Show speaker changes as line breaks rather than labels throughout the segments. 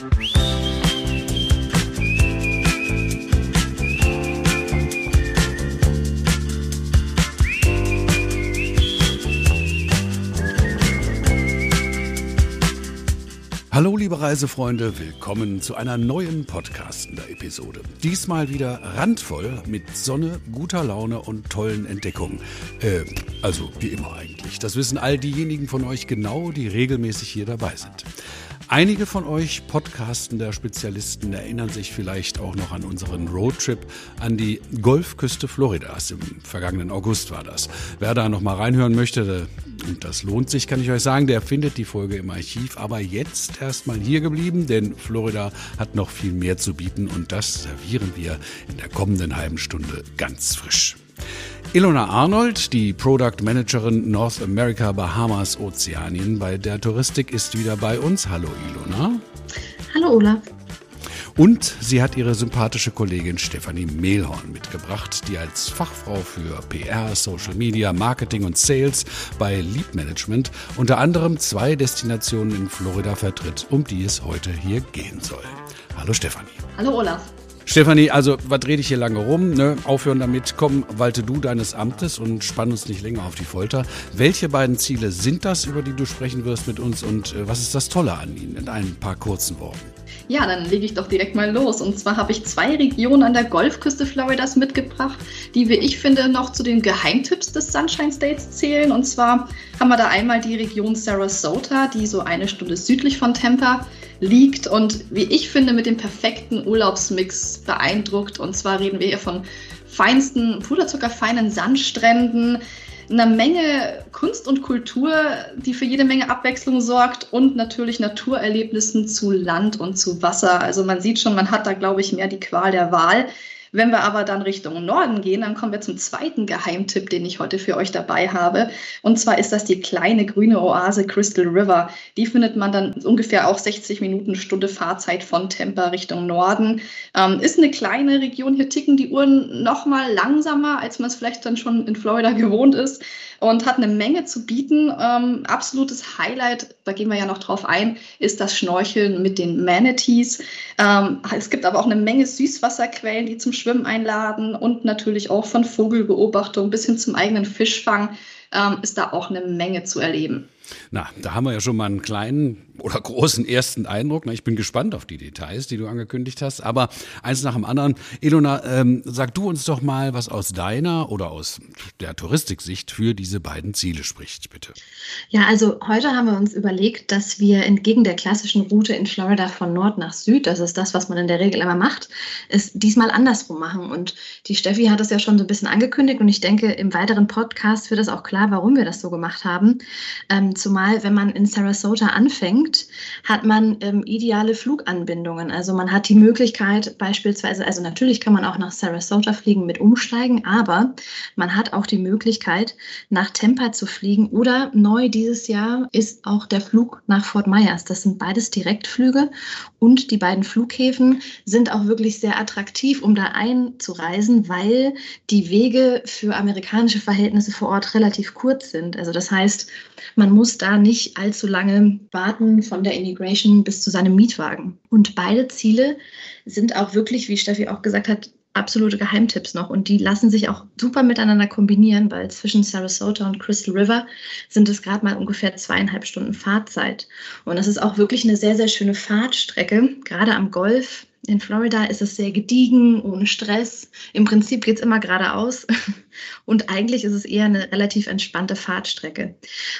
Thank you. Hallo liebe Reisefreunde, willkommen zu einer neuen Podcastender-Episode. Diesmal wieder randvoll mit Sonne, guter Laune und tollen Entdeckungen. Äh, also wie immer eigentlich. Das wissen all diejenigen von euch genau, die regelmäßig hier dabei sind. Einige von euch podcastender Spezialisten erinnern sich vielleicht auch noch an unseren Roadtrip an die Golfküste Floridas. Im vergangenen August war das. Wer da noch mal reinhören möchte, und das lohnt sich, kann ich euch sagen, der findet die Folge im Archiv. Aber jetzt erstmal hier geblieben, denn Florida hat noch viel mehr zu bieten und das servieren wir in der kommenden halben Stunde ganz frisch. Ilona Arnold, die Product Managerin North America Bahamas Ozeanien bei der Touristik, ist wieder bei uns. Hallo Ilona.
Hallo Olaf.
Und sie hat ihre sympathische Kollegin Stefanie Mehlhorn mitgebracht, die als Fachfrau für PR, Social Media, Marketing und Sales bei Lead Management unter anderem zwei Destinationen in Florida vertritt, um die es heute hier gehen soll. Hallo Stefanie.
Hallo Olaf.
Stefanie, also was rede ich hier lange rum? Ne? Aufhören damit, komm, walte du deines Amtes und spann uns nicht länger auf die Folter. Welche beiden Ziele sind das, über die du sprechen wirst mit uns und äh, was ist das Tolle an ihnen in ein paar kurzen Worten?
Ja, dann lege ich doch direkt mal los. Und zwar habe ich zwei Regionen an der Golfküste Floridas mitgebracht, die, wie ich finde, noch zu den Geheimtipps des Sunshine States zählen. Und zwar haben wir da einmal die Region Sarasota, die so eine Stunde südlich von Tampa liegt und wie ich finde, mit dem perfekten Urlaubsmix beeindruckt. Und zwar reden wir hier von feinsten, puderzuckerfeinen Sandstränden, einer Menge Kunst und Kultur, die für jede Menge Abwechslung sorgt und natürlich Naturerlebnissen zu Land und zu Wasser. Also man sieht schon, man hat da, glaube ich, mehr die Qual der Wahl. Wenn wir aber dann Richtung Norden gehen, dann kommen wir zum zweiten Geheimtipp, den ich heute für euch dabei habe. Und zwar ist das die kleine grüne Oase Crystal River. Die findet man dann ungefähr auch 60 Minuten Stunde Fahrzeit von Tampa Richtung Norden. Ähm, ist eine kleine Region. Hier ticken die Uhren noch mal langsamer, als man es vielleicht dann schon in Florida gewohnt ist und hat eine Menge zu bieten. Ähm, absolutes Highlight, da gehen wir ja noch drauf ein, ist das Schnorcheln mit den Manatees. Ähm, es gibt aber auch eine Menge Süßwasserquellen, die zum Schwimmen einladen und natürlich auch von Vogelbeobachtung bis hin zum eigenen Fischfang ähm, ist da auch eine Menge zu erleben.
Na, da haben wir ja schon mal einen kleinen oder großen ersten Eindruck. Ich bin gespannt auf die Details, die du angekündigt hast. Aber eins nach dem anderen. Elona, ähm, sag du uns doch mal, was aus deiner oder aus der Touristiksicht für diese beiden Ziele spricht, bitte.
Ja, also heute haben wir uns überlegt, dass wir entgegen der klassischen Route in Florida von Nord nach Süd, das ist das, was man in der Regel immer macht, es diesmal andersrum machen. Und die Steffi hat es ja schon so ein bisschen angekündigt und ich denke, im weiteren Podcast wird es auch klar, warum wir das so gemacht haben. Ähm, zumal, wenn man in Sarasota anfängt, hat man ähm, ideale Fluganbindungen. Also man hat die Möglichkeit beispielsweise, also natürlich kann man auch nach Sarasota fliegen mit Umsteigen, aber man hat auch die Möglichkeit, nach Tampa zu fliegen oder neu dieses Jahr ist auch der Flug nach Fort Myers. Das sind beides Direktflüge und die beiden Flughäfen sind auch wirklich sehr attraktiv, um da einzureisen, weil die Wege für amerikanische Verhältnisse vor Ort relativ kurz sind. Also das heißt, man muss da nicht allzu lange warten von der Immigration bis zu seinem Mietwagen. Und beide Ziele sind auch wirklich, wie Steffi auch gesagt hat, absolute Geheimtipps noch und die lassen sich auch super miteinander kombinieren, weil zwischen Sarasota und Crystal River sind es gerade mal ungefähr zweieinhalb Stunden Fahrzeit. Und das ist auch wirklich eine sehr, sehr schöne Fahrtstrecke, gerade am Golf. In Florida ist es sehr gediegen, ohne Stress. Im Prinzip geht es immer geradeaus. Und eigentlich ist es eher eine relativ entspannte Fahrtstrecke.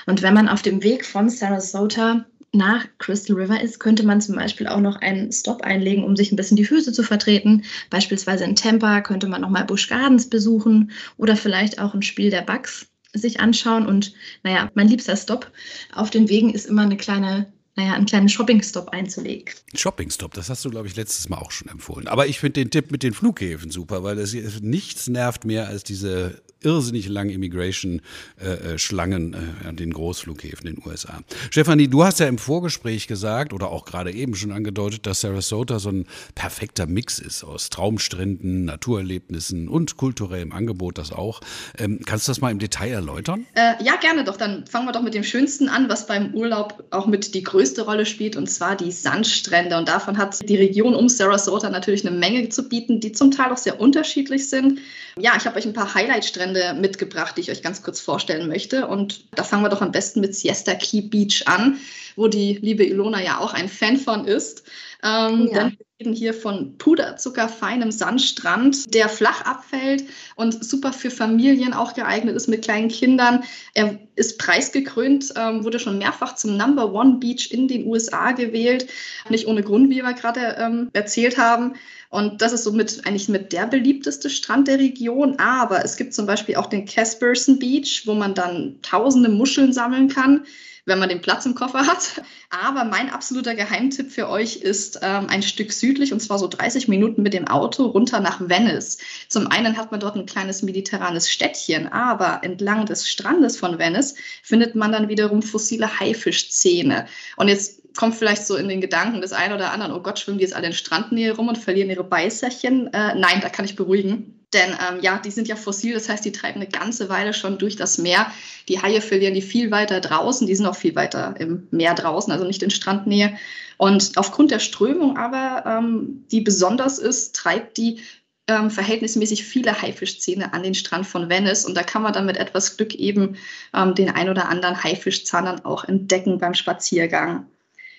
Und wenn man auf dem Weg von Sarasota nach Crystal River ist, könnte man zum Beispiel auch noch einen Stop einlegen, um sich ein bisschen die Füße zu vertreten. Beispielsweise in Tampa könnte man nochmal Busch Gardens besuchen oder vielleicht auch ein Spiel der Bugs sich anschauen. Und naja, mein liebster Stop auf den Wegen ist immer eine kleine naja, einen kleinen Shopping-Stop einzulegen.
Shopping-Stop, das hast du, glaube ich, letztes Mal auch schon empfohlen. Aber ich finde den Tipp mit den Flughäfen super, weil das, nichts nervt mehr als diese irrsinnig langen Immigration-Schlangen äh, an den Großflughäfen in den USA. Stefanie, du hast ja im Vorgespräch gesagt oder auch gerade eben schon angedeutet, dass Sarasota so ein perfekter Mix ist aus Traumstränden, Naturerlebnissen und kulturellem Angebot, das auch. Ähm, kannst du das mal im Detail erläutern?
Äh, ja, gerne doch. Dann fangen wir doch mit dem Schönsten an, was beim Urlaub auch mit die größte Rolle spielt, und zwar die Sandstrände. Und davon hat die Region um Sarasota natürlich eine Menge zu bieten, die zum Teil auch sehr unterschiedlich sind. Ja, ich habe euch ein paar Highlight-Strände mitgebracht, die ich euch ganz kurz vorstellen möchte. Und da fangen wir doch am besten mit Siesta Key Beach an, wo die liebe Ilona ja auch ein Fan von ist. Ähm, ja. Denn wir reden hier von puderzuckerfeinem Sandstrand, der flach abfällt und super für Familien auch geeignet ist mit kleinen Kindern. Er ist preisgekrönt, ähm, wurde schon mehrfach zum Number One Beach in den USA gewählt. Nicht ohne Grund, wie wir gerade ähm, erzählt haben. Und das ist somit eigentlich mit der beliebteste Strand der Region. Aber es gibt zum Beispiel auch den Casperson Beach, wo man dann tausende Muscheln sammeln kann wenn man den Platz im Koffer hat. Aber mein absoluter Geheimtipp für euch ist ähm, ein Stück südlich und zwar so 30 Minuten mit dem Auto runter nach Venice. Zum einen hat man dort ein kleines mediterranes Städtchen, aber entlang des Strandes von Venice findet man dann wiederum fossile Haifischzähne. Und jetzt kommt vielleicht so in den Gedanken des einen oder anderen, oh Gott, schwimmen die jetzt alle in Strandnähe rum und verlieren ihre Beißerchen? Äh, nein, da kann ich beruhigen. Denn ähm, ja, die sind ja fossil, das heißt, die treiben eine ganze Weile schon durch das Meer. Die Haie verlieren die viel weiter draußen, die sind auch viel weiter im Meer draußen, also nicht in Strandnähe. Und aufgrund der Strömung aber, ähm, die besonders ist, treibt die ähm, verhältnismäßig viele Haifischzähne an den Strand von Venice. Und da kann man dann mit etwas Glück eben ähm, den ein oder anderen Haifischzahn dann auch entdecken beim Spaziergang.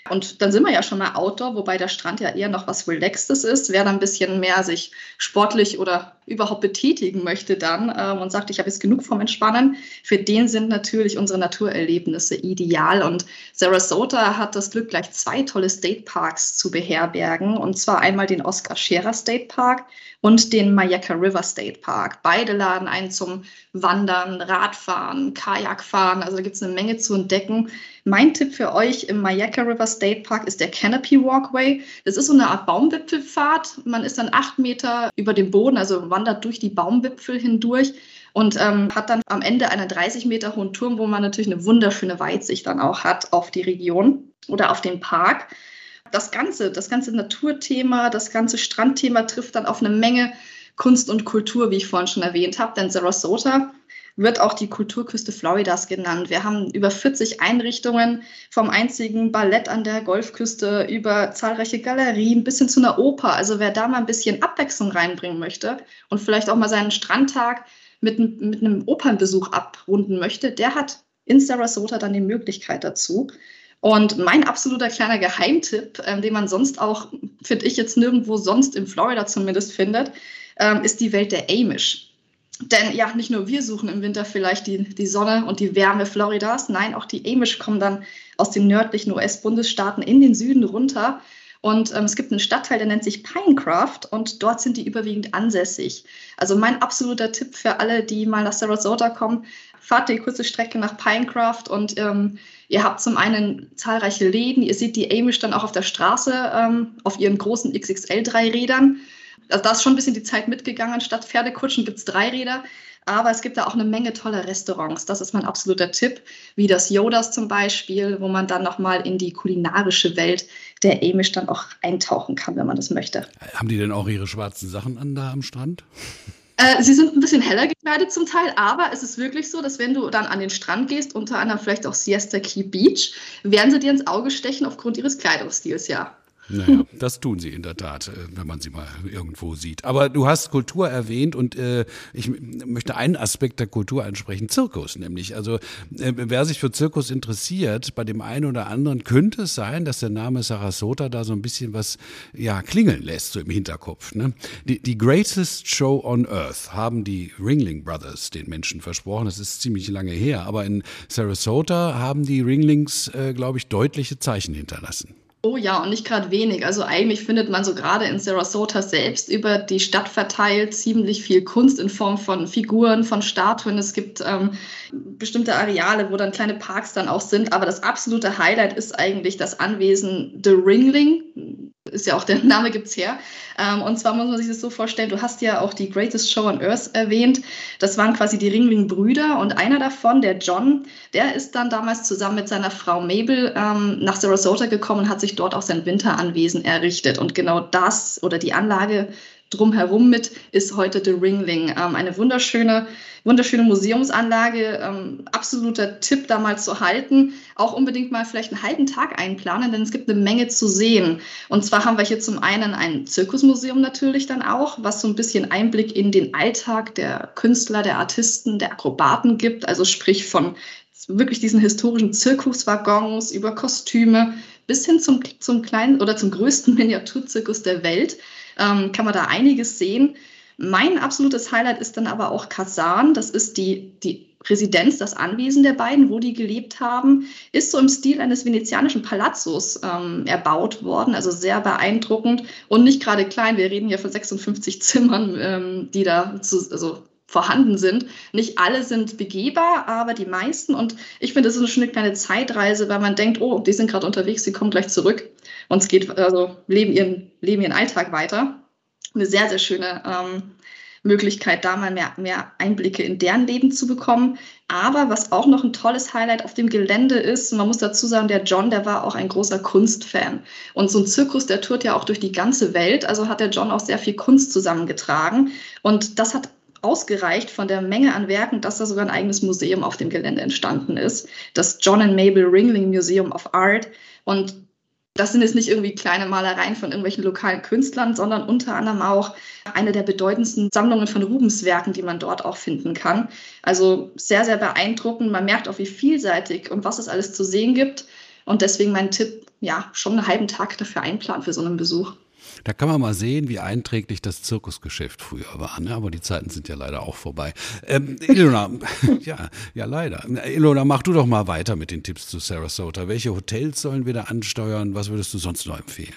Und dann sind wir ja schon mal Outdoor, wobei der Strand ja eher noch was Relaxtes ist. Wer dann ein bisschen mehr sich sportlich oder überhaupt betätigen möchte dann ähm, und sagt, ich habe jetzt genug vom Entspannen, für den sind natürlich unsere Naturerlebnisse ideal. Und Sarasota hat das Glück, gleich zwei tolle State Parks zu beherbergen. Und zwar einmal den Oscar Scherer State Park und den Mayaka River State Park. Beide laden ein zum Wandern, Radfahren, Kajakfahren. Also da gibt es eine Menge zu entdecken. Mein Tipp für euch im Mayaka River State Park ist der Canopy Walkway. Das ist so eine Art Baumwipfelfahrt. Man ist dann acht Meter über dem Boden, also wandert durch die Baumwipfel hindurch und ähm, hat dann am Ende einen 30 Meter hohen Turm, wo man natürlich eine wunderschöne Weitsicht dann auch hat auf die Region oder auf den Park das ganze, das ganze Naturthema, das ganze Strandthema trifft dann auf eine Menge Kunst und Kultur, wie ich vorhin schon erwähnt habe. Denn Sarasota wird auch die Kulturküste Floridas genannt. Wir haben über 40 Einrichtungen, vom einzigen Ballett an der Golfküste über zahlreiche Galerien bis hin zu einer Oper. Also wer da mal ein bisschen Abwechslung reinbringen möchte und vielleicht auch mal seinen Strandtag mit, mit einem Opernbesuch abrunden möchte, der hat in Sarasota dann die Möglichkeit dazu. Und mein absoluter kleiner Geheimtipp, ähm, den man sonst auch, finde ich, jetzt nirgendwo sonst in Florida zumindest findet, ähm, ist die Welt der Amish. Denn ja, nicht nur wir suchen im Winter vielleicht die, die Sonne und die Wärme Floridas, nein, auch die Amish kommen dann aus den nördlichen US-Bundesstaaten in den Süden runter. Und ähm, es gibt einen Stadtteil, der nennt sich Pinecraft und dort sind die überwiegend ansässig. Also mein absoluter Tipp für alle, die mal nach Sarasota kommen, fahrt die kurze Strecke nach Pinecraft und ähm, Ihr habt zum einen zahlreiche Läden, ihr seht die Amish dann auch auf der Straße ähm, auf ihren großen XXL-Dreirädern. Also da ist schon ein bisschen die Zeit mitgegangen. Statt Pferdekutschen gibt es Dreiräder. Aber es gibt da auch eine Menge toller Restaurants. Das ist mein absoluter Tipp, wie das Yodas zum Beispiel, wo man dann nochmal in die kulinarische Welt der Amish dann auch eintauchen kann, wenn man das möchte.
Haben die denn auch ihre schwarzen Sachen an da am Strand?
Äh, sie sind ein bisschen heller gekleidet zum Teil, aber es ist wirklich so, dass wenn du dann an den Strand gehst, unter anderem vielleicht auch Siesta Key Beach, werden sie dir ins Auge stechen aufgrund ihres Kleidungsstils, ja.
Naja, das tun sie in der Tat, äh, wenn man sie mal irgendwo sieht. Aber du hast Kultur erwähnt und äh, ich möchte einen Aspekt der Kultur ansprechen, Zirkus nämlich. Also äh, wer sich für Zirkus interessiert, bei dem einen oder anderen könnte es sein, dass der Name Sarasota da so ein bisschen was ja klingeln lässt, so im Hinterkopf. Ne? Die, die Greatest Show on Earth haben die Ringling Brothers den Menschen versprochen. Das ist ziemlich lange her, aber in Sarasota haben die Ringlings, äh, glaube ich, deutliche Zeichen hinterlassen.
Oh ja, und nicht gerade wenig. Also eigentlich findet man so gerade in Sarasota selbst über die Stadt verteilt ziemlich viel Kunst in Form von Figuren, von Statuen. Es gibt ähm, bestimmte Areale, wo dann kleine Parks dann auch sind. Aber das absolute Highlight ist eigentlich das Anwesen The Ringling. ist ja auch der Name gibt's her. Ähm, und zwar muss man sich das so vorstellen, du hast ja auch die Greatest Show on Earth erwähnt. Das waren quasi die Ringling-Brüder und einer davon, der John, der ist dann damals zusammen mit seiner Frau Mabel ähm, nach Sarasota gekommen und hat sich dort auch sein Winteranwesen errichtet. Und genau das oder die Anlage drumherum mit ist heute The Ringling. Ähm, eine wunderschöne, wunderschöne Museumsanlage. Ähm, absoluter Tipp, da mal zu halten. Auch unbedingt mal vielleicht einen halben Tag einplanen, denn es gibt eine Menge zu sehen. Und zwar haben wir hier zum einen ein Zirkusmuseum natürlich dann auch, was so ein bisschen Einblick in den Alltag der Künstler, der Artisten, der Akrobaten gibt. Also sprich von wirklich diesen historischen Zirkuswaggons über Kostüme bis hin zum, zum kleinen oder zum größten Miniaturzirkus der Welt ähm, kann man da einiges sehen. Mein absolutes Highlight ist dann aber auch Kasan. Das ist die, die Residenz, das Anwesen der beiden, wo die gelebt haben, ist so im Stil eines venezianischen Palazzos ähm, erbaut worden. Also sehr beeindruckend und nicht gerade klein. Wir reden hier von 56 Zimmern, ähm, die da zu, also vorhanden sind. Nicht alle sind begehbar, aber die meisten. Und ich finde, das ist eine schöne kleine Zeitreise, weil man denkt, oh, die sind gerade unterwegs, sie kommen gleich zurück. Und es geht, also leben ihren, leben ihren Alltag weiter. Eine sehr, sehr schöne ähm, Möglichkeit, da mal mehr, mehr Einblicke in deren Leben zu bekommen. Aber was auch noch ein tolles Highlight auf dem Gelände ist, man muss dazu sagen, der John, der war auch ein großer Kunstfan. Und so ein Zirkus, der tourt ja auch durch die ganze Welt. Also hat der John auch sehr viel Kunst zusammengetragen. Und das hat ausgereicht von der Menge an Werken, dass da sogar ein eigenes Museum auf dem Gelände entstanden ist. Das John and Mabel Ringling Museum of Art. Und das sind jetzt nicht irgendwie kleine Malereien von irgendwelchen lokalen Künstlern, sondern unter anderem auch eine der bedeutendsten Sammlungen von Rubenswerken, die man dort auch finden kann. Also sehr, sehr beeindruckend. Man merkt auch, wie vielseitig und was es alles zu sehen gibt. Und deswegen mein Tipp, ja, schon einen halben Tag dafür einplanen für so einen Besuch.
Da kann man mal sehen, wie einträglich das Zirkusgeschäft früher war. Ne? Aber die Zeiten sind ja leider auch vorbei. Ähm, Ilona, ja, ja, leider. Ilona, mach du doch mal weiter mit den Tipps zu Sarasota. Welche Hotels sollen wir da ansteuern? Was würdest du sonst noch empfehlen?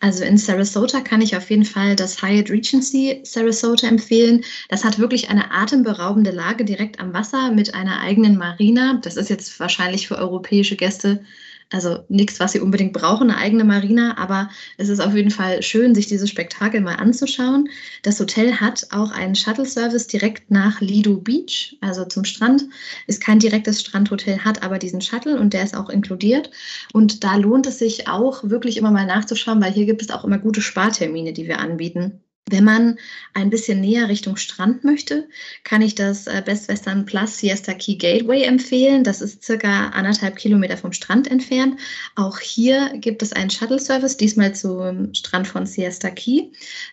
Also in Sarasota kann ich auf jeden Fall das Hyatt Regency Sarasota empfehlen. Das hat wirklich eine atemberaubende Lage direkt am Wasser mit einer eigenen Marina. Das ist jetzt wahrscheinlich für europäische Gäste also nichts, was sie unbedingt brauchen, eine eigene Marina, aber es ist auf jeden Fall schön, sich dieses Spektakel mal anzuschauen. Das Hotel hat auch einen Shuttle-Service direkt nach Lido Beach, also zum Strand. Ist kein direktes Strandhotel, hat aber diesen Shuttle und der ist auch inkludiert. Und da lohnt es sich auch wirklich immer mal nachzuschauen, weil hier gibt es auch immer gute Spartermine, die wir anbieten. Wenn man ein bisschen näher Richtung Strand möchte, kann ich das äh, Best Western Plus Siesta Key Gateway empfehlen. Das ist circa anderthalb Kilometer vom Strand entfernt. Auch hier gibt es einen Shuttle-Service, diesmal zum Strand von Siesta Key.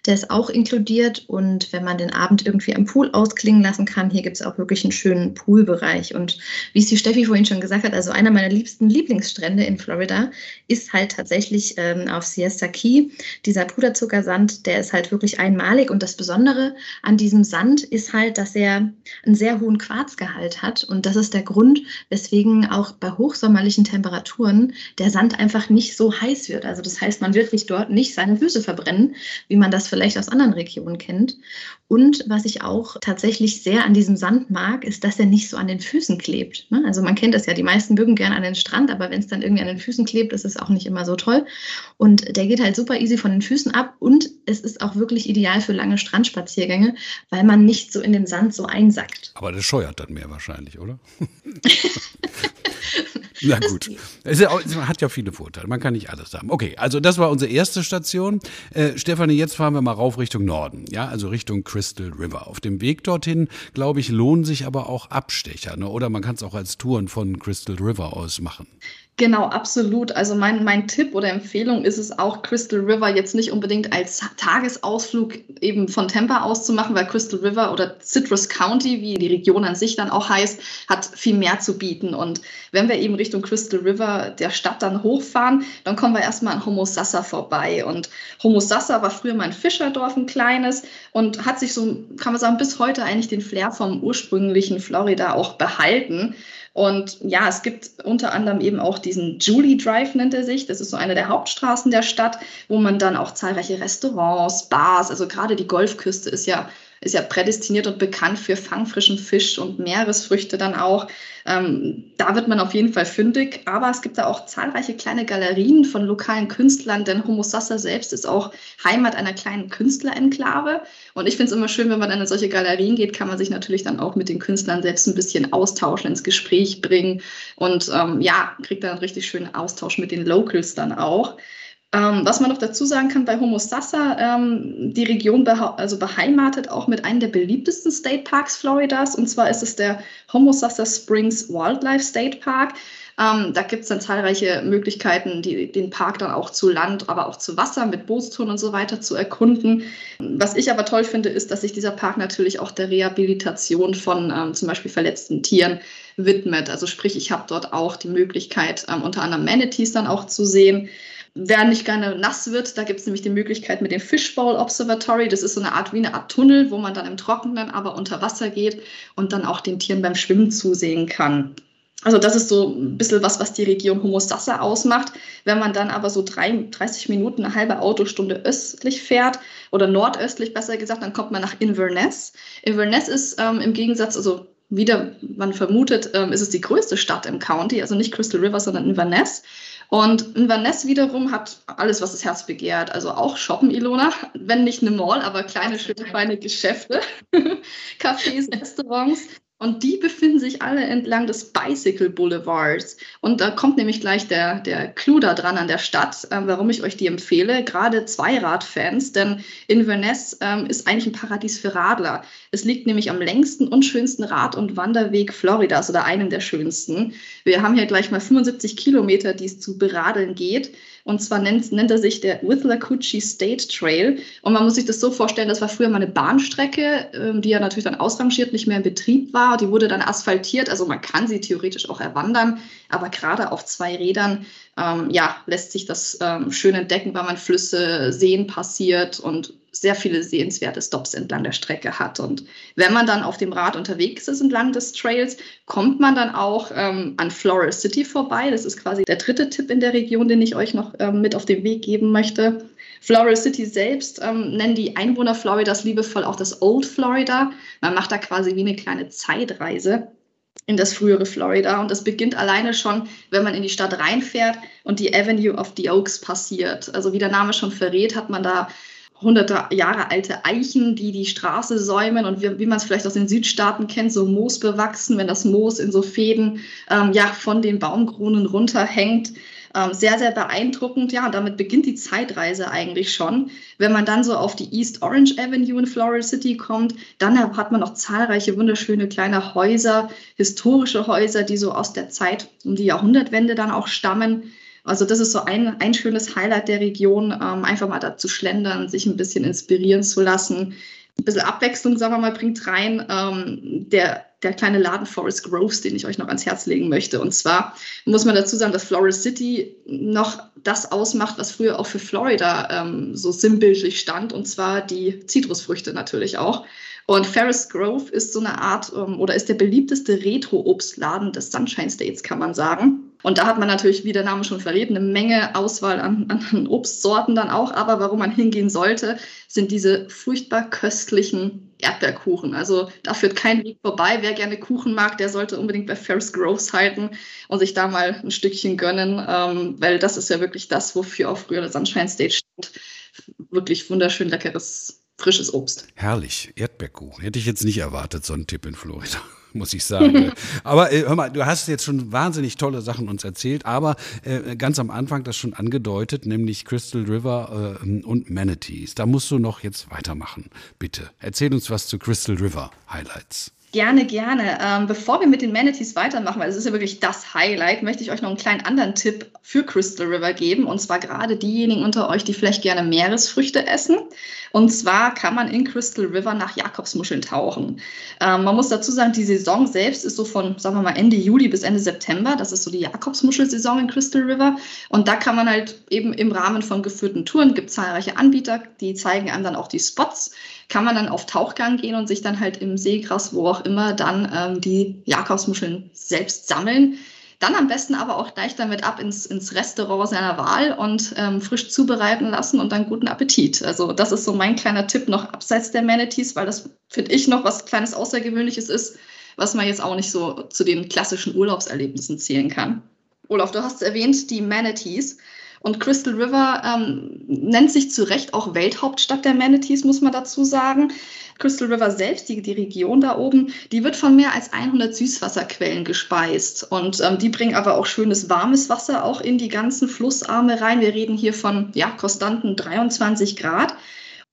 Der ist auch inkludiert und wenn man den Abend irgendwie am Pool ausklingen lassen kann, hier gibt es auch wirklich einen schönen Poolbereich. Und wie es die Steffi vorhin schon gesagt hat, also einer meiner liebsten Lieblingsstrände in Florida ist halt tatsächlich ähm, auf Siesta Key. Dieser Puderzuckersand, der ist halt wirklich einmalig und das Besondere an diesem Sand ist halt, dass er einen sehr hohen Quarzgehalt hat und das ist der Grund, weswegen auch bei hochsommerlichen Temperaturen der Sand einfach nicht so heiß wird. Also das heißt, man wird sich dort nicht seine Füße verbrennen, wie man das vielleicht aus anderen Regionen kennt. Und was ich auch tatsächlich sehr an diesem Sand mag, ist, dass er nicht so an den Füßen klebt. Ne? Also man kennt das ja, die meisten mögen gerne an den Strand, aber wenn es dann irgendwie an den Füßen klebt, ist es auch nicht immer so toll. Und der geht halt super easy von den Füßen ab und es ist auch wirklich ideal für lange Strandspaziergänge, weil man nicht so in den Sand so einsackt.
Aber das scheuert dann mehr wahrscheinlich, oder? Na gut. Es hat ja viele Vorteile. Man kann nicht alles haben. Okay, also das war unsere erste Station. Äh, Stefanie, jetzt fahren wir mal rauf Richtung Norden. Ja, also Richtung Crystal River. Auf dem Weg dorthin, glaube ich, lohnen sich aber auch Abstecher. Ne? Oder man kann es auch als Touren von Crystal River aus machen.
Genau, absolut. Also mein, mein Tipp oder Empfehlung ist es auch, Crystal River jetzt nicht unbedingt als Tagesausflug eben von Tampa aus zu machen, weil Crystal River oder Citrus County, wie die Region an sich dann auch heißt, hat viel mehr zu bieten. Und wenn wir eben Richtung Crystal River der Stadt dann hochfahren, dann kommen wir erstmal an Homosassa vorbei. Und Homosassa war früher mal ein Fischerdorf, ein kleines, und hat sich so, kann man sagen, bis heute eigentlich den Flair vom ursprünglichen Florida auch behalten. Und ja, es gibt unter anderem eben auch diesen Julie Drive, nennt er sich. Das ist so eine der Hauptstraßen der Stadt, wo man dann auch zahlreiche Restaurants, Bars, also gerade die Golfküste ist ja ist ja prädestiniert und bekannt für fangfrischen Fisch und Meeresfrüchte dann auch. Ähm, da wird man auf jeden Fall fündig, aber es gibt da auch zahlreiche kleine Galerien von lokalen Künstlern, denn Homosassa selbst ist auch Heimat einer kleinen Künstlerenklave. Und ich finde es immer schön, wenn man in solche Galerien geht, kann man sich natürlich dann auch mit den Künstlern selbst ein bisschen austauschen, ins Gespräch bringen und ähm, ja, kriegt dann einen richtig schönen Austausch mit den Locals dann auch. Ähm, was man noch dazu sagen kann bei Homosassa, ähm, die Region beha also beheimatet auch mit einem der beliebtesten State Parks Floridas. Und zwar ist es der Homosassa Springs Wildlife State Park. Ähm, da gibt es dann zahlreiche Möglichkeiten, die, den Park dann auch zu Land, aber auch zu Wasser mit Bootstouren und so weiter zu erkunden. Was ich aber toll finde, ist, dass sich dieser Park natürlich auch der Rehabilitation von ähm, zum Beispiel verletzten Tieren widmet. Also sprich, ich habe dort auch die Möglichkeit, ähm, unter anderem Manatees dann auch zu sehen. Wer nicht gerne nass wird, da gibt es nämlich die Möglichkeit mit dem Fishbowl Observatory. Das ist so eine Art wie eine Art Tunnel, wo man dann im Trockenen aber unter Wasser geht und dann auch den Tieren beim Schwimmen zusehen kann. Also das ist so ein bisschen was, was die Region Homosassa ausmacht. Wenn man dann aber so drei, 30 Minuten, eine halbe Autostunde östlich fährt oder nordöstlich besser gesagt, dann kommt man nach Inverness. Inverness ist ähm, im Gegensatz, also wieder man vermutet, ähm, ist es die größte Stadt im County, also nicht Crystal River, sondern Inverness. Und Inverness wiederum hat alles, was das Herz begehrt. Also auch shoppen, Ilona, wenn nicht eine Mall, aber kleine, schöne, feine Geschäfte, Cafés, Restaurants. Und die befinden sich alle entlang des Bicycle Boulevards. Und da kommt nämlich gleich der, der Clou da dran an der Stadt, äh, warum ich euch die empfehle. Gerade Zweiradfans, denn Inverness ähm, ist eigentlich ein Paradies für Radler. Es liegt nämlich am längsten und schönsten Rad- und Wanderweg Floridas oder einem der schönsten. Wir haben hier gleich mal 75 Kilometer, die es zu beradeln geht. Und zwar nennt, nennt er sich der Withlacoochee State Trail. Und man muss sich das so vorstellen, das war früher mal eine Bahnstrecke, ähm, die ja natürlich dann ausrangiert, nicht mehr in Betrieb war. Die wurde dann asphaltiert. Also man kann sie theoretisch auch erwandern. Aber gerade auf zwei Rädern ähm, ja, lässt sich das ähm, schön entdecken, weil man Flüsse, Seen passiert und sehr viele sehenswerte Stops entlang der Strecke hat. Und wenn man dann auf dem Rad unterwegs ist entlang des Trails, kommt man dann auch ähm, an Floral City vorbei. Das ist quasi der dritte Tipp in der Region, den ich euch noch ähm, mit auf den Weg geben möchte. Floral City selbst ähm, nennen die Einwohner Floridas liebevoll auch das Old Florida. Man macht da quasi wie eine kleine Zeitreise in das frühere Florida. Und das beginnt alleine schon, wenn man in die Stadt reinfährt und die Avenue of the Oaks passiert. Also wie der Name schon verrät, hat man da hunderte Jahre alte Eichen, die die Straße säumen und wie, wie man es vielleicht aus den Südstaaten kennt, so Moos bewachsen, wenn das Moos in so Fäden ähm, ja, von den Baumkronen runterhängt. Ähm, sehr, sehr beeindruckend. Ja, und damit beginnt die Zeitreise eigentlich schon. Wenn man dann so auf die East Orange Avenue in Floral City kommt, dann hat man noch zahlreiche wunderschöne kleine Häuser, historische Häuser, die so aus der Zeit um die Jahrhundertwende dann auch stammen. Also das ist so ein, ein schönes Highlight der Region, ähm, einfach mal da zu schlendern, sich ein bisschen inspirieren zu lassen. Ein bisschen Abwechslung, sagen wir mal, bringt rein ähm, der, der kleine Laden Forest Groves, den ich euch noch ans Herz legen möchte. Und zwar muss man dazu sagen, dass Florida City noch das ausmacht, was früher auch für Florida ähm, so sinnbildlich stand, und zwar die Zitrusfrüchte natürlich auch. Und Ferris Grove ist so eine Art ähm, oder ist der beliebteste Retro-Obstladen des Sunshine States, kann man sagen. Und da hat man natürlich, wie der Name schon verrät, eine Menge Auswahl an, an Obstsorten dann auch. Aber warum man hingehen sollte, sind diese furchtbar köstlichen Erdbeerkuchen. Also da führt kein Weg vorbei. Wer gerne Kuchen mag, der sollte unbedingt bei Ferris Groves halten und sich da mal ein Stückchen gönnen, ähm, weil das ist ja wirklich das, wofür auch früher der Sunshine Stage stand. Wirklich wunderschön leckeres frisches Obst.
Herrlich, Erdbeerkuchen. Hätte ich jetzt nicht erwartet, so ein Tipp in Florida muss ich sagen. aber äh, hör mal, du hast jetzt schon wahnsinnig tolle Sachen uns erzählt, aber äh, ganz am Anfang das schon angedeutet, nämlich Crystal River äh, und Manatees. Da musst du noch jetzt weitermachen, bitte. Erzähl uns was zu Crystal River Highlights.
Gerne, gerne. Ähm, bevor wir mit den Manatees weitermachen, weil es ist ja wirklich das Highlight, möchte ich euch noch einen kleinen anderen Tipp für Crystal River geben. Und zwar gerade diejenigen unter euch, die vielleicht gerne Meeresfrüchte essen. Und zwar kann man in Crystal River nach Jakobsmuscheln tauchen. Ähm, man muss dazu sagen, die Saison selbst ist so von, sagen wir mal, Ende Juli bis Ende September. Das ist so die Jakobsmuschelsaison in Crystal River. Und da kann man halt eben im Rahmen von geführten Touren, gibt zahlreiche Anbieter, die zeigen einem dann auch die Spots kann man dann auf Tauchgang gehen und sich dann halt im Seegras, wo auch immer, dann ähm, die Jakobsmuscheln selbst sammeln. Dann am besten aber auch gleich damit ab ins, ins Restaurant seiner Wahl und ähm, frisch zubereiten lassen und dann guten Appetit. Also das ist so mein kleiner Tipp noch abseits der Manatees, weil das finde ich noch was kleines Außergewöhnliches ist, was man jetzt auch nicht so zu den klassischen Urlaubserlebnissen zählen kann. Olaf, du hast erwähnt, die Manatees. Und Crystal River ähm, nennt sich zu Recht auch Welthauptstadt der Manatees, muss man dazu sagen. Crystal River selbst, die, die Region da oben, die wird von mehr als 100 Süßwasserquellen gespeist. Und ähm, die bringen aber auch schönes warmes Wasser auch in die ganzen Flussarme rein. Wir reden hier von ja, konstanten 23 Grad.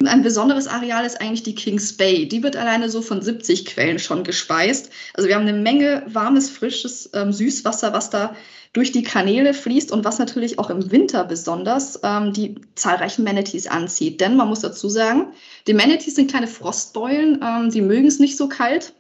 Ein besonderes Areal ist eigentlich die Kings Bay. Die wird alleine so von 70 Quellen schon gespeist. Also wir haben eine Menge warmes, frisches ähm, Süßwasser, was da durch die Kanäle fließt und was natürlich auch im Winter besonders ähm, die zahlreichen Manatees anzieht. Denn man muss dazu sagen, die Manatees sind kleine Frostbeulen, ähm, die mögen es nicht so kalt.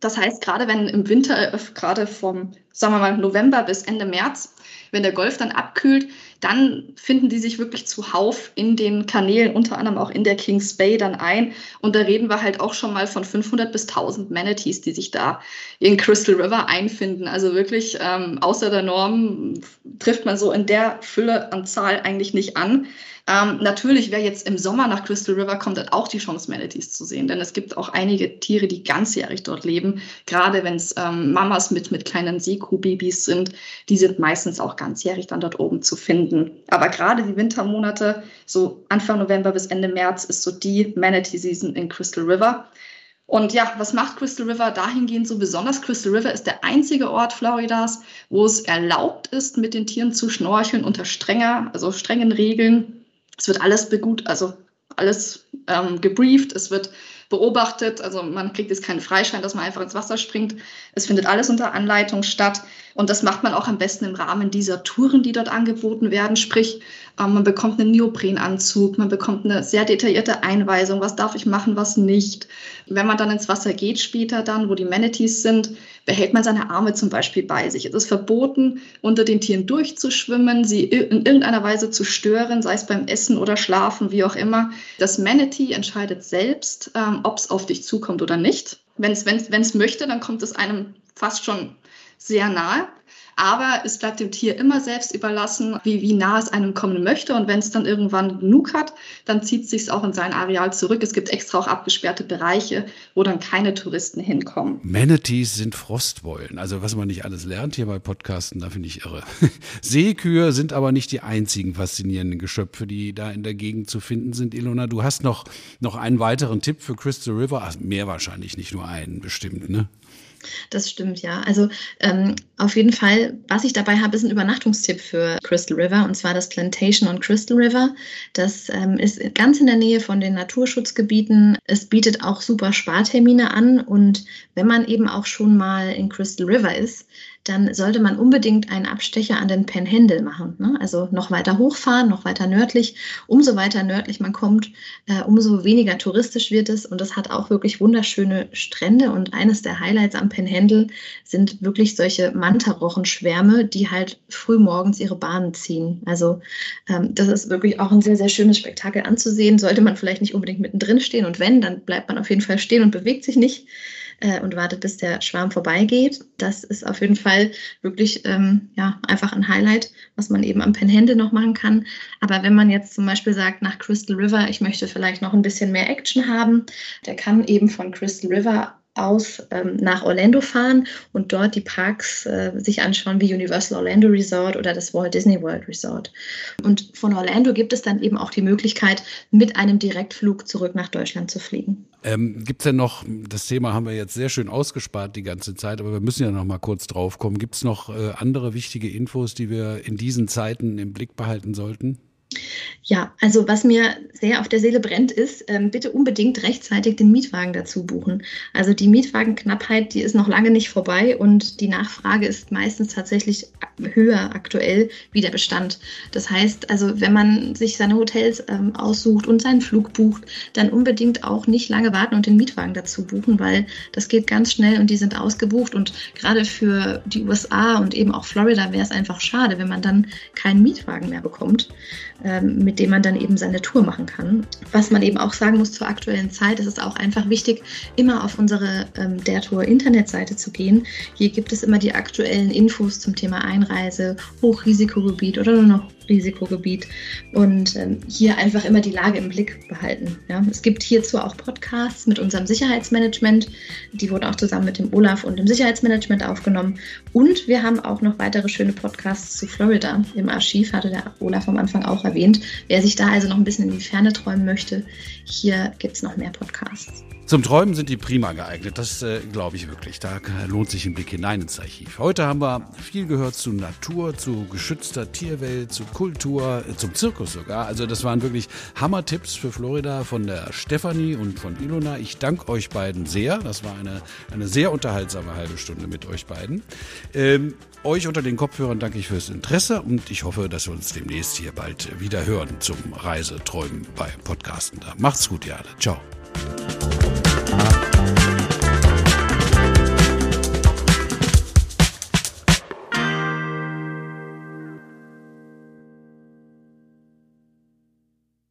Das heißt, gerade wenn im Winter, äh, gerade vom, sagen wir mal, November bis Ende März, wenn der Golf dann abkühlt, dann finden die sich wirklich zuhauf in den Kanälen, unter anderem auch in der Kings Bay dann ein. Und da reden wir halt auch schon mal von 500 bis 1000 Manatees, die sich da in Crystal River einfinden. Also wirklich ähm, außer der Norm trifft man so in der Fülle an Zahl eigentlich nicht an. Ähm, natürlich, wer jetzt im Sommer nach Crystal River kommt, hat auch die Chance, Manatees zu sehen. Denn es gibt auch einige Tiere, die ganzjährig dort leben. Gerade wenn es ähm, Mamas mit, mit kleinen Seekuhbabys sind, die sind meistens auch ganzjährig dann dort oben zu finden. Aber gerade die Wintermonate, so Anfang November bis Ende März, ist so die Manatee-Season in Crystal River. Und ja, was macht Crystal River dahingehend so besonders? Crystal River ist der einzige Ort Floridas, wo es erlaubt ist, mit den Tieren zu schnorcheln unter strenger, also strengen Regeln. Es wird alles begut, also alles ähm, gebrieft, es wird beobachtet, also man kriegt jetzt keinen Freischein, dass man einfach ins Wasser springt. Es findet alles unter Anleitung statt. Und das macht man auch am besten im Rahmen dieser Touren, die dort angeboten werden. Sprich, ähm, man bekommt einen Neoprenanzug, man bekommt eine sehr detaillierte Einweisung, was darf ich machen, was nicht. Wenn man dann ins Wasser geht später dann, wo die Manatees sind, behält man seine Arme zum Beispiel bei sich. Es ist verboten, unter den Tieren durchzuschwimmen, sie in irgendeiner Weise zu stören, sei es beim Essen oder Schlafen, wie auch immer. Das Manatee entscheidet selbst, ähm, ob es auf dich zukommt oder nicht. Wenn es möchte, dann kommt es einem fast schon sehr nahe. Aber es bleibt dem Tier immer selbst überlassen, wie, wie nah es einem kommen möchte. Und wenn es dann irgendwann genug hat, dann zieht es sich auch in sein Areal zurück. Es gibt extra auch abgesperrte Bereiche, wo dann keine Touristen hinkommen.
Manatees sind Frostbeulen. Also was man nicht alles lernt hier bei Podcasten, da finde ich irre. Seekühe sind aber nicht die einzigen faszinierenden Geschöpfe, die da in der Gegend zu finden sind. Ilona, du hast noch, noch einen weiteren Tipp für Crystal River. Ach, mehr wahrscheinlich, nicht nur einen bestimmt, ne?
Das stimmt, ja. Also ähm, auf jeden Fall, was ich dabei habe, ist ein Übernachtungstipp für Crystal River und zwar das Plantation on Crystal River. Das ähm, ist ganz in der Nähe von den Naturschutzgebieten. Es bietet auch super Spartermine an und wenn man eben auch schon mal in Crystal River ist, dann sollte man unbedingt einen Abstecher an den Panhandle machen. Ne? Also noch weiter hochfahren, noch weiter nördlich. Umso weiter nördlich man kommt, äh, umso weniger touristisch wird es. Und es hat auch wirklich wunderschöne Strände. Und eines der Highlights am Panhandle sind wirklich solche Mantarochenschwärme, die halt früh morgens ihre Bahnen ziehen. Also ähm, das ist wirklich auch ein sehr, sehr schönes Spektakel anzusehen. Sollte man vielleicht nicht unbedingt mittendrin stehen. Und wenn, dann bleibt man auf jeden Fall stehen und bewegt sich nicht äh, und wartet, bis der Schwarm vorbeigeht. Das ist auf jeden Fall wirklich ähm, ja, einfach ein Highlight, was man eben am Penhände noch machen kann. Aber wenn man jetzt zum Beispiel sagt, nach Crystal River, ich möchte vielleicht noch ein bisschen mehr Action haben, der kann eben von Crystal River aus ähm, nach Orlando fahren und dort die Parks äh, sich anschauen wie Universal Orlando Resort oder das Walt Disney World Resort. Und von Orlando gibt es dann eben auch die Möglichkeit, mit einem Direktflug zurück nach Deutschland zu fliegen.
Ähm, gibt es denn noch, das Thema haben wir jetzt sehr schön ausgespart die ganze Zeit, aber wir müssen ja noch mal kurz drauf kommen. Gibt es noch äh, andere wichtige Infos, die wir in diesen Zeiten im Blick behalten sollten?
Ja, also was mir sehr auf der Seele brennt, ist, ähm, bitte unbedingt rechtzeitig den Mietwagen dazu buchen. Also die Mietwagenknappheit, die ist noch lange nicht vorbei und die Nachfrage ist meistens tatsächlich höher aktuell wie der Bestand. Das heißt, also wenn man sich seine Hotels ähm, aussucht und seinen Flug bucht, dann unbedingt auch nicht lange warten und den Mietwagen dazu buchen, weil das geht ganz schnell und die sind ausgebucht und gerade für die USA und eben auch Florida wäre es einfach schade, wenn man dann keinen Mietwagen mehr bekommt. Ähm, mit dem man dann eben seine Tour machen kann. Was man eben auch sagen muss zur aktuellen Zeit, ist es auch einfach wichtig, immer auf unsere ähm, der Tour Internetseite zu gehen. Hier gibt es immer die aktuellen Infos zum Thema Einreise, Hochrisikogebiet oder nur noch Risikogebiet und ähm, hier einfach immer die Lage im Blick behalten. Ja. Es gibt hierzu auch Podcasts mit unserem Sicherheitsmanagement. Die wurden auch zusammen mit dem Olaf und dem Sicherheitsmanagement aufgenommen. Und wir haben auch noch weitere schöne Podcasts zu Florida im Archiv, hatte der Olaf am Anfang auch erwähnt. Wer sich da also noch ein bisschen in die Ferne träumen möchte, hier gibt es noch mehr Podcasts.
Zum Träumen sind die prima geeignet, das äh, glaube ich wirklich. Da lohnt sich ein Blick hinein ins Archiv. Heute haben wir viel gehört zu Natur, zu geschützter Tierwelt, zu Kultur, äh, zum Zirkus sogar. Also das waren wirklich Hammer-Tipps für Florida von der Stefanie und von Ilona. Ich danke euch beiden sehr. Das war eine, eine sehr unterhaltsame halbe Stunde mit euch beiden. Ähm, euch unter den Kopfhörern danke ich fürs Interesse und ich hoffe, dass wir uns demnächst hier bald wieder hören zum Reiseträumen bei Podcasten. Da macht's gut, ihr alle. Ciao.